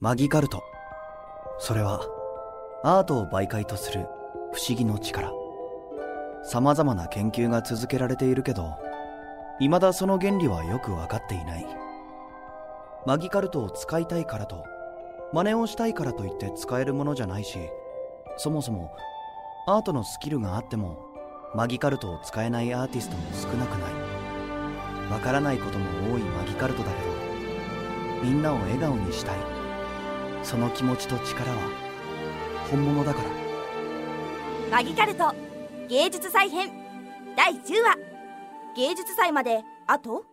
マギカルト。それはアートを媒介とする不思議の力。様々な研究が続けられているけど未だその原理はよく分かっていない。マギカルトを使いたいからと真似をしたいからといって使えるものじゃないしそもそもアートのスキルがあってもマギカルトを使えないアーティストも少なくない。わからないことも多いマギカルトだけどみんなを笑顔にしたい。その気持ちと力は本物だから。マギカルト芸術祭編第10話。芸術祭まであと？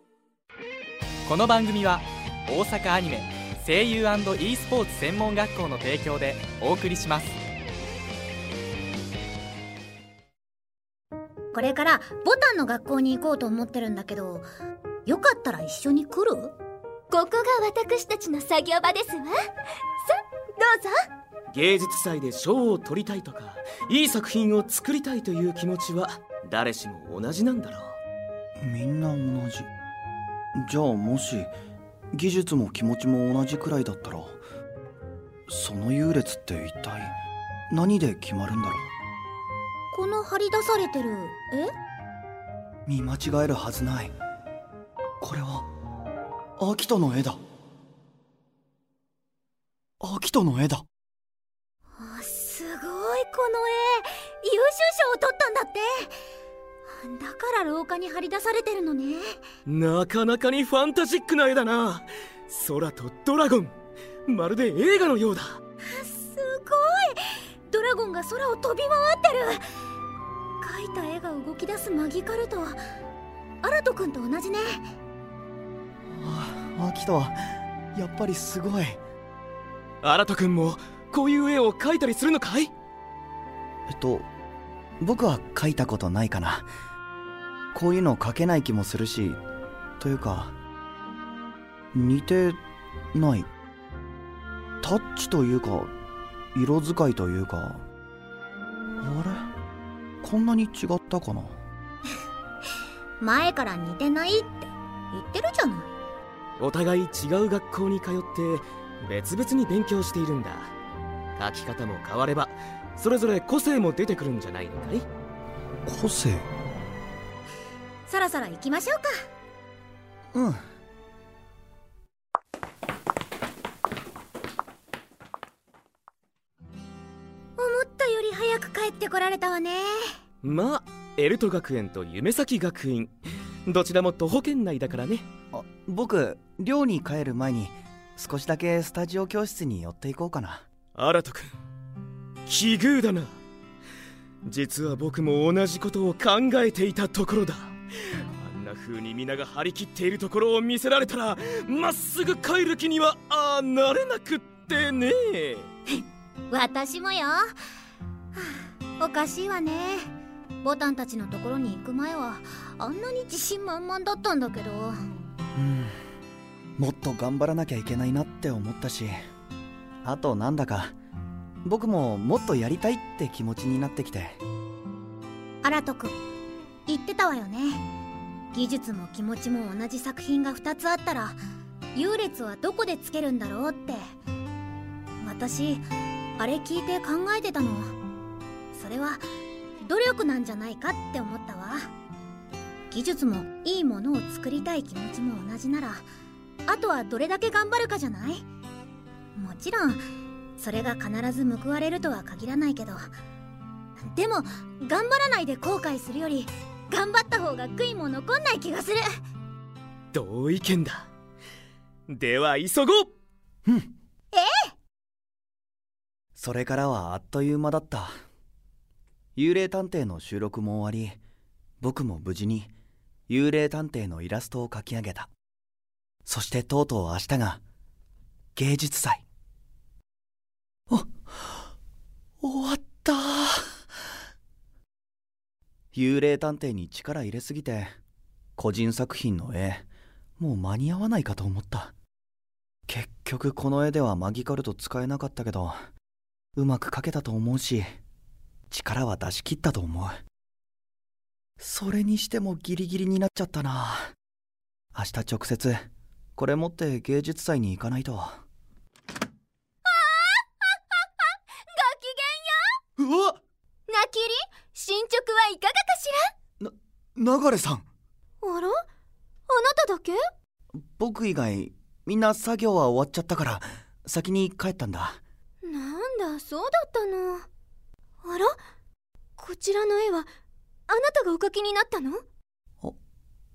この番組は大阪アニメ声優 &e スポーツ専門学校の提供でお送りします。これからボタンの学校に行こうと思ってるんだけどよかったら一緒に来る？ここが私たちの作業場ですわ。さどうぞ。芸術祭で賞を取りたいとかいい作品を作りたいという気持ちは誰しも同じなんだろう。みんな同じ。じゃあもし技術も気持ちも同じくらいだったらその優劣って一体何で決まるんだろこの張り出されてる？え？う見間違えるはずない。これはアキトの絵だ。アキトの絵だ。あすごいこの絵。優秀賞を取ったんだって。だから廊下に張り出されてるのね。なかなかにファンタジックな絵だな。空とドラゴン。まるで映画のようだ。すごい。ドラゴンが空を飛び回ってる。描いた絵が動き出すマギカルトアラト君と同じね。あアキトはやっぱりすごい。新く君もこういう絵を描いたりするのかい？えっと僕は描いたことないかな。こういうの描けない気もするしというか似てない。タッチというか色使いというか。あれ？こんなに違ったかな？前から似てないって言ってるじゃないお互い違う学校に通って別々に勉強しているんだ。描き方も変わればそれぞれ個性も出てくるんじゃないのかい？個性？そろそろ行きましょうか。うん。思ったより早く帰ってこられたわね。まあエルト学園と夢咲学院どちらも徒歩圏内だからね。あ僕寮に帰る前に少しだけスタジオ教室に寄っていこうかな。新く君奇遇だな。実は僕も同じことを考えていたところだ。あんな風に皆が張り切っているところを見せられたらまっすぐ帰る気にはあーなれなくってね。私もよ、はあ、おかしいわねボタンたちのところに行く前はあんなに自信満々だったんだけど。うん。もっと頑張らなきゃいけないなって思ったしあとなんだか僕ももっとやりたいって気持ちになってきて。新く君言ってたわよね。技術も気持ちも同じ作品が2つあったら優劣はどこでつけるんだろうって。私あれ聞いて考えてたの。それは努力なんじゃないかって思ったわ。技術もいいものを作りたい気持ちも同じならあとはどれだけ頑張るかじゃない？もちろんそれが必ず報われるとは限らないけどでも頑張らないで後悔するより頑張った方が悔いも残んない気がする。同意見だ。では急ごう。うんええ？それからはあっという間だった幽霊探偵の収録も終わり僕も無事に幽霊探偵のイラストを描き上げた。そしてとうとう明日が芸術祭。あ終わった。幽霊探偵に力入れすぎて個人作品の絵もう間に合わないかと思った。結局この絵ではマギカルト使えなかったけどうまく描けたと思うし力は出し切ったと思う。それにしてもギリギリになっちゃったな。明日直接これ持って芸術祭に行かないと。ごきげんよ！ううわ！なきり？進捗はいかがかしら？な流さん。あら？あなただけ？僕以外みんな作業は終わっちゃったから先に帰ったんだ。なんだそうだったの。あら？こちらの絵はあなたがお描きになったの？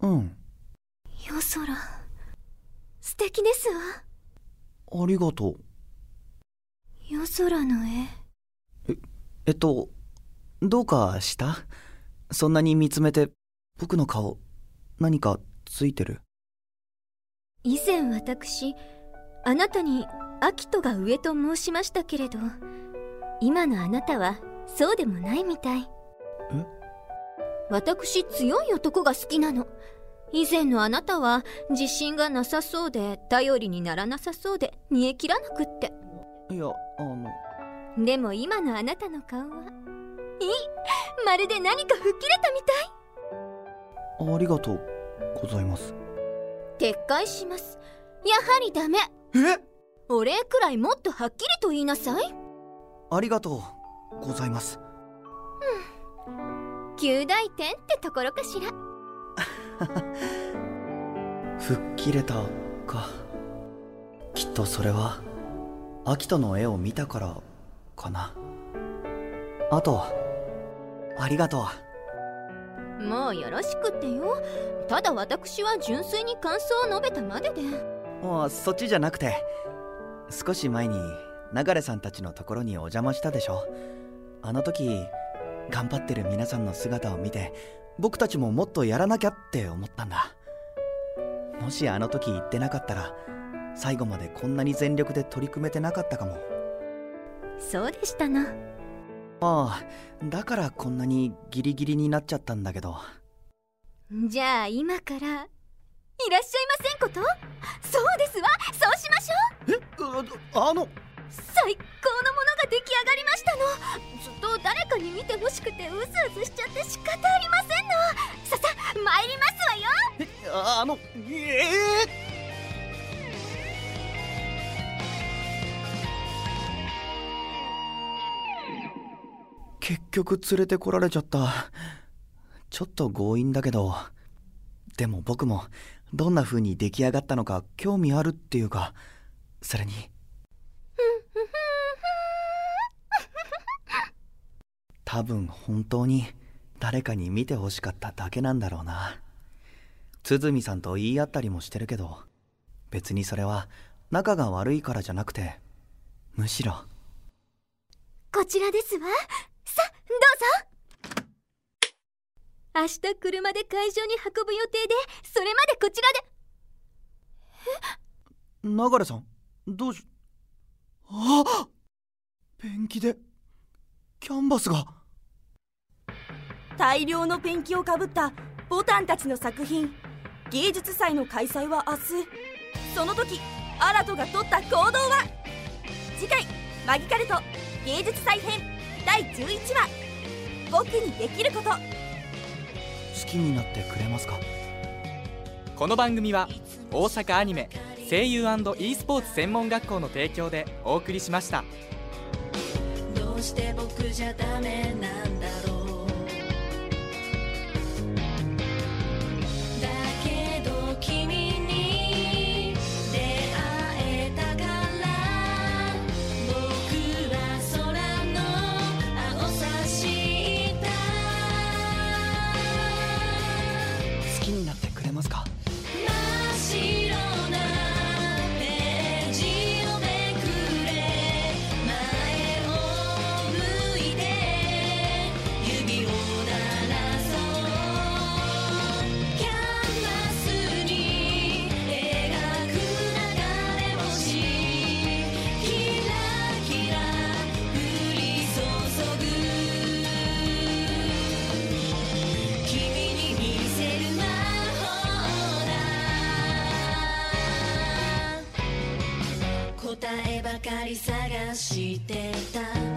うん。夜空。素敵ですわ。ありがとう。夜空の絵。えっとどうかした？そんなに見つめて僕の顔何かついてる？以前私あなたに秋人が上と申しましたけれど今のあなたはそうでもないみたい。え？私強い男が好きなの。以前のあなたは自信がなさそうで頼りにならなさそうで煮え切らなくって。いやあの。でも今のあなたの顔はいい。まるで何か吹っ切れたみたい。ありがとうございます。撤回します。やはりダメ。え？お礼くらいもっとはっきりと言いなさい。ありがとうございます。旧大点ってところかしら？吹っ切れたか。きっとそれは秋人の絵を見たからかな。あとありがとう。もうよろしくってよ。ただ私は純粋に感想を述べたまでで。あそっちじゃなくて少し前に流さんたちのところにお邪魔したでしょ。あの時頑張ってる皆さんの姿を見て僕たちももっとやらなきゃって思ったんだ。もしあの時言ってなかったら最後までこんなに全力で取り組めてなかったかも。そうでしたな。ああだからこんなにギリギリになっちゃったんだけど。じゃあ今からいらっしゃいませんこと？そうですわそうしましょう。えあの最高のものが出来上がりましたの。ずっと誰かに見てほしくてうずうずしちゃって仕方ありませんの。ささ参りますわよ。あのええ結局連れてこられちゃった。ちょっと強引だけど。でも僕もどんな風に出来上がったのか興味あるっていうか。それに多分本当に誰かに見てほしかっただけなんだろうな。鼓さんと言い合ったりもしてるけど別にそれは仲が悪いからじゃなくてむしろ。こちらですわ。さどうぞ。明日車で会場に運ぶ予定でそれまでこちらで。流さんどうしあペンキでキャンバスが大量のペンキをかぶったボタンたちの作品。芸術祭の開催は明日。その時アラトが取った行動は？次回「マギカルト芸術祭編第11話。僕にできること」好きになってくれますか？この番組は大阪アニメ声優 &e スポーツ専門学校の提供でお送りしました。どうして僕じゃダメなんだ？きになってくれますか？かり探してた